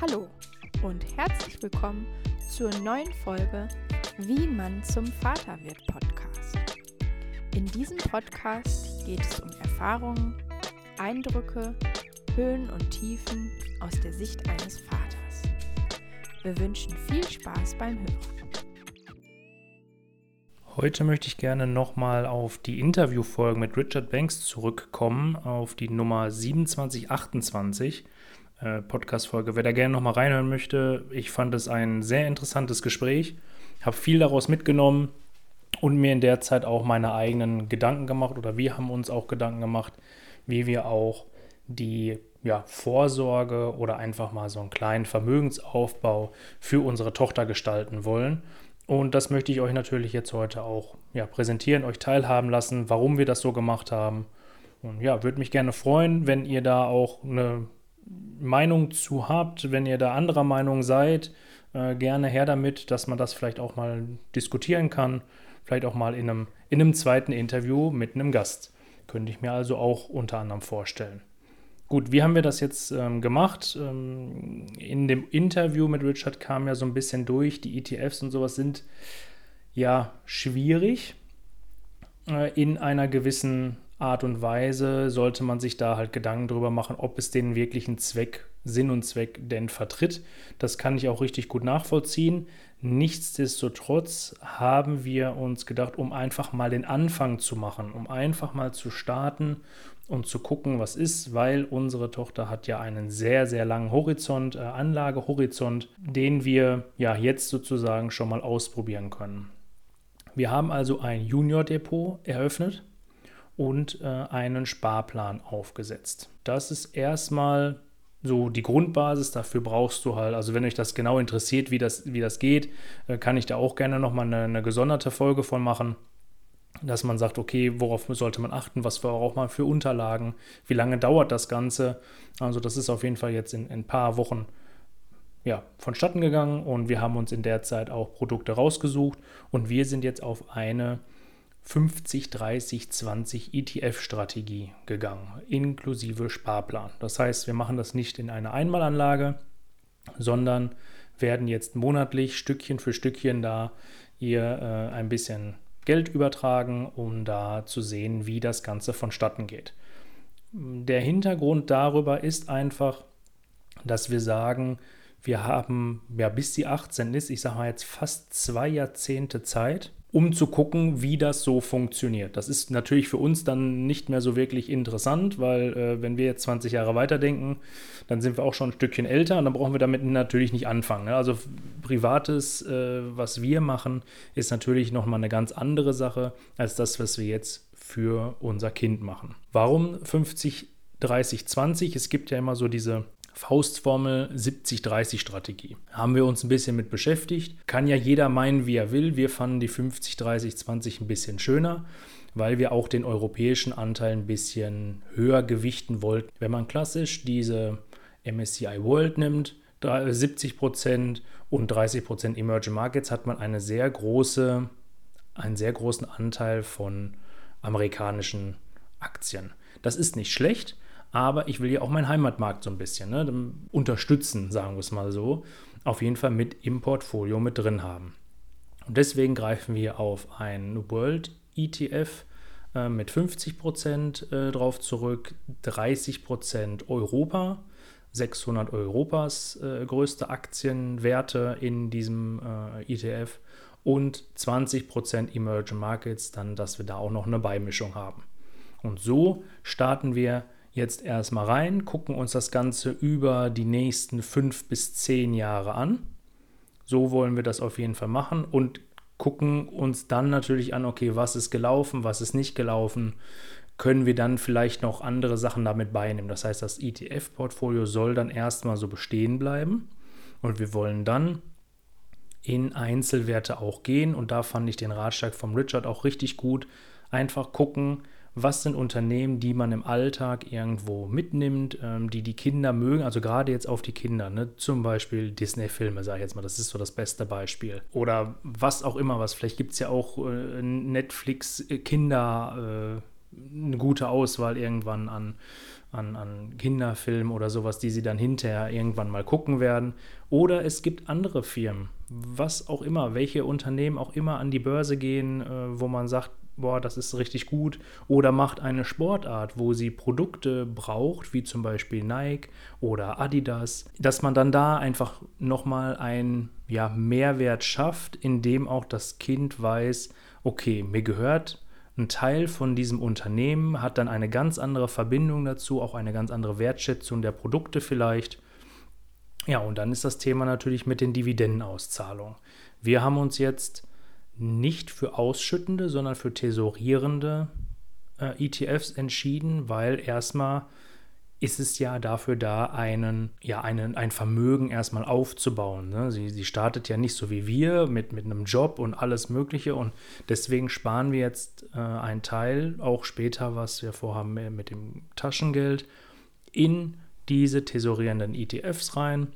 Hallo und herzlich willkommen zur neuen Folge Wie man zum Vater wird Podcast. In diesem Podcast geht es um Erfahrungen, Eindrücke, Höhen und Tiefen aus der Sicht eines Vaters. Wir wünschen viel Spaß beim Hören. Heute möchte ich gerne nochmal auf die Interviewfolge mit Richard Banks zurückkommen, auf die Nummer 2728 äh, Podcast-Folge. Wer da gerne nochmal reinhören möchte, ich fand es ein sehr interessantes Gespräch, habe viel daraus mitgenommen und mir in der Zeit auch meine eigenen Gedanken gemacht oder wir haben uns auch Gedanken gemacht, wie wir auch die ja, Vorsorge oder einfach mal so einen kleinen Vermögensaufbau für unsere Tochter gestalten wollen. Und das möchte ich euch natürlich jetzt heute auch ja, präsentieren, euch teilhaben lassen, warum wir das so gemacht haben. Und ja, würde mich gerne freuen, wenn ihr da auch eine Meinung zu habt, wenn ihr da anderer Meinung seid, äh, gerne her damit, dass man das vielleicht auch mal diskutieren kann. Vielleicht auch mal in einem, in einem zweiten Interview mit einem Gast. Könnte ich mir also auch unter anderem vorstellen. Gut, wie haben wir das jetzt ähm, gemacht? Ähm, in dem Interview mit Richard kam ja so ein bisschen durch, die ETFs und sowas sind ja schwierig äh, in einer gewissen Art und Weise sollte man sich da halt Gedanken drüber machen, ob es den wirklichen Zweck, Sinn und Zweck denn vertritt. Das kann ich auch richtig gut nachvollziehen. Nichtsdestotrotz haben wir uns gedacht, um einfach mal den Anfang zu machen, um einfach mal zu starten und zu gucken, was ist, weil unsere Tochter hat ja einen sehr, sehr langen Horizont, äh, Anlagehorizont, den wir ja jetzt sozusagen schon mal ausprobieren können. Wir haben also ein Junior-Depot eröffnet und äh, einen Sparplan aufgesetzt. Das ist erstmal so die Grundbasis, dafür brauchst du halt, also wenn euch das genau interessiert, wie das, wie das geht, äh, kann ich da auch gerne nochmal eine, eine gesonderte Folge von machen, dass man sagt, okay, worauf sollte man achten, was braucht man für Unterlagen, wie lange dauert das Ganze. Also das ist auf jeden Fall jetzt in, in ein paar Wochen ja, vonstatten gegangen und wir haben uns in der Zeit auch Produkte rausgesucht und wir sind jetzt auf eine 50, 30, 20 ETF-Strategie gegangen, inklusive Sparplan. Das heißt, wir machen das nicht in einer Einmalanlage, sondern werden jetzt monatlich Stückchen für Stückchen da ihr äh, ein bisschen Geld übertragen, um da zu sehen, wie das Ganze vonstatten geht. Der Hintergrund darüber ist einfach, dass wir sagen, wir haben ja bis sie 18 ist, ich sage mal jetzt fast zwei Jahrzehnte Zeit, um zu gucken, wie das so funktioniert. Das ist natürlich für uns dann nicht mehr so wirklich interessant, weil äh, wenn wir jetzt 20 Jahre weiterdenken, dann sind wir auch schon ein Stückchen älter und dann brauchen wir damit natürlich nicht anfangen. Ne? Also privates, äh, was wir machen, ist natürlich nochmal eine ganz andere Sache als das, was wir jetzt für unser Kind machen. Warum 50, 30, 20? Es gibt ja immer so diese Faustformel 70-30-Strategie. Haben wir uns ein bisschen mit beschäftigt. Kann ja jeder meinen, wie er will. Wir fanden die 50-30-20 ein bisschen schöner, weil wir auch den europäischen Anteil ein bisschen höher gewichten wollten. Wenn man klassisch diese MSCI World nimmt, 70% und 30% Emerging Markets, hat man eine sehr große, einen sehr großen Anteil von amerikanischen Aktien. Das ist nicht schlecht, aber ich will ja auch meinen Heimatmarkt so ein bisschen ne, unterstützen, sagen wir es mal so. Auf jeden Fall mit im Portfolio mit drin haben. Und deswegen greifen wir auf ein World ETF äh, mit 50% äh, drauf zurück, 30% Europa, 600 Europas äh, größte Aktienwerte in diesem äh, ETF und 20% Emerging Markets, dann, dass wir da auch noch eine Beimischung haben. Und so starten wir jetzt erstmal rein, gucken uns das Ganze über die nächsten fünf bis zehn Jahre an. So wollen wir das auf jeden Fall machen und gucken uns dann natürlich an, okay, was ist gelaufen, was ist nicht gelaufen. Können wir dann vielleicht noch andere Sachen damit beinehmen? Das heißt, das ETF-Portfolio soll dann erstmal so bestehen bleiben und wir wollen dann in Einzelwerte auch gehen und da fand ich den Ratschlag vom Richard auch richtig gut. Einfach gucken, was sind Unternehmen, die man im Alltag irgendwo mitnimmt, ähm, die die Kinder mögen, also gerade jetzt auf die Kinder, ne? zum Beispiel Disney-Filme, sage ich jetzt mal, das ist so das beste Beispiel. Oder was auch immer was, vielleicht gibt es ja auch äh, Netflix-Kinder- äh, eine gute Auswahl irgendwann an, an, an Kinderfilmen oder sowas, die sie dann hinterher irgendwann mal gucken werden. Oder es gibt andere Firmen, was auch immer, welche Unternehmen auch immer an die Börse gehen, äh, wo man sagt, boah, das ist richtig gut. Oder macht eine Sportart, wo sie Produkte braucht, wie zum Beispiel Nike oder Adidas, dass man dann da einfach nochmal einen ja, Mehrwert schafft, indem auch das Kind weiß, okay, mir gehört ein Teil von diesem Unternehmen, hat dann eine ganz andere Verbindung dazu, auch eine ganz andere Wertschätzung der Produkte vielleicht. Ja, und dann ist das Thema natürlich mit den Dividendenauszahlungen. Wir haben uns jetzt nicht für ausschüttende, sondern für tesorierende äh, ETFs entschieden, weil erstmal ist es ja dafür da, einen, ja, einen, ein Vermögen erstmal aufzubauen. Ne? Sie, sie startet ja nicht so wie wir mit, mit einem Job und alles Mögliche und deswegen sparen wir jetzt äh, einen Teil, auch später, was wir vorhaben mit dem Taschengeld, in diese tesorierenden ETFs rein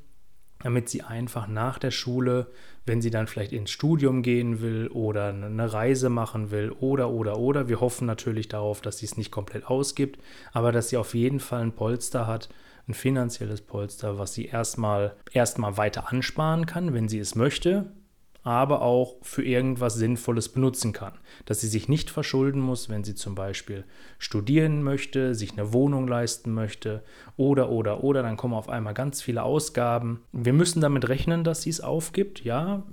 damit sie einfach nach der Schule, wenn sie dann vielleicht ins Studium gehen will oder eine Reise machen will oder oder oder, wir hoffen natürlich darauf, dass sie es nicht komplett ausgibt, aber dass sie auf jeden Fall ein Polster hat, ein finanzielles Polster, was sie erstmal erstmal weiter ansparen kann, wenn sie es möchte, aber auch für irgendwas Sinnvolles benutzen kann. Dass sie sich nicht verschulden muss, wenn sie zum Beispiel studieren möchte, sich eine Wohnung leisten möchte oder, oder, oder, dann kommen auf einmal ganz viele Ausgaben. Wir müssen damit rechnen, dass sie es aufgibt, ja.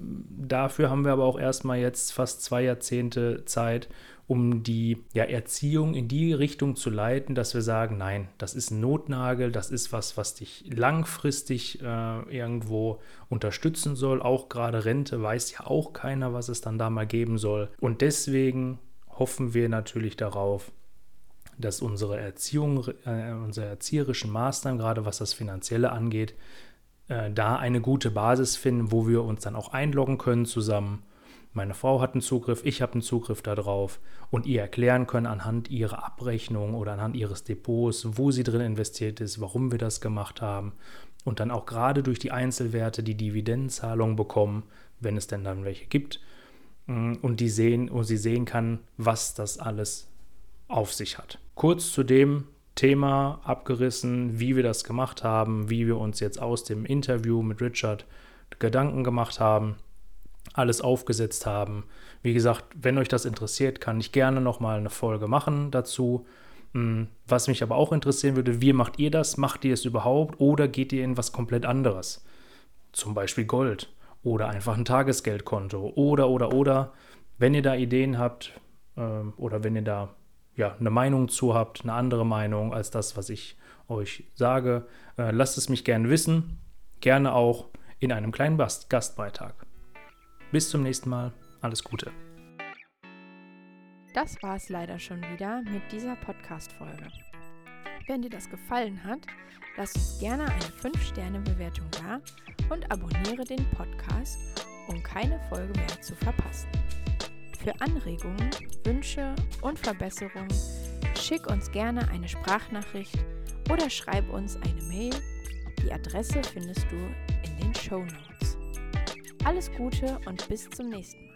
Dafür haben wir aber auch erstmal jetzt fast zwei Jahrzehnte Zeit, um die ja, Erziehung in die Richtung zu leiten, dass wir sagen, nein, das ist ein Notnagel, das ist was, was dich langfristig äh, irgendwo unterstützen soll. Auch gerade Rente weiß ja auch keiner, was es dann da mal geben soll. Und deswegen hoffen wir natürlich darauf, dass unsere Erziehung, äh, unsere erzieherischen Maßnahmen, gerade was das Finanzielle angeht, äh, da eine gute Basis finden, wo wir uns dann auch einloggen können zusammen meine Frau hat einen Zugriff, ich habe einen Zugriff darauf und ihr erklären können anhand ihrer Abrechnung oder anhand ihres Depots, wo sie drin investiert ist, warum wir das gemacht haben und dann auch gerade durch die Einzelwerte die Dividendenzahlung bekommen, wenn es denn dann welche gibt mm, und die sehen und sie sehen kann, was das alles auf sich hat. Kurz zu dem Thema abgerissen, wie wir das gemacht haben, wie wir uns jetzt aus dem Interview mit Richard Gedanken gemacht haben alles aufgesetzt haben. Wie gesagt, wenn euch das interessiert, kann ich gerne nochmal eine Folge machen dazu. Hm, was mich aber auch interessieren würde, wie macht ihr das? Macht ihr es überhaupt oder geht ihr in was komplett anderes? Zum Beispiel Gold oder einfach ein Tagesgeldkonto oder, oder, oder. Wenn ihr da Ideen habt äh, oder wenn ihr da ja, eine Meinung zu habt, eine andere Meinung als das, was ich euch sage, äh, lasst es mich gerne wissen. Gerne auch in einem kleinen Gastbeitrag. Bis zum nächsten Mal. Alles Gute. Das war es leider schon wieder mit dieser Podcast-Folge. Wenn dir das gefallen hat, lass uns gerne eine 5-Sterne-Bewertung da und abonniere den Podcast, um keine Folge mehr zu verpassen. Für Anregungen, Wünsche und Verbesserungen schick uns gerne eine Sprachnachricht oder schreib uns eine Mail. Die Adresse findest du in den Show Notes. Alles Gute und bis zum nächsten Mal.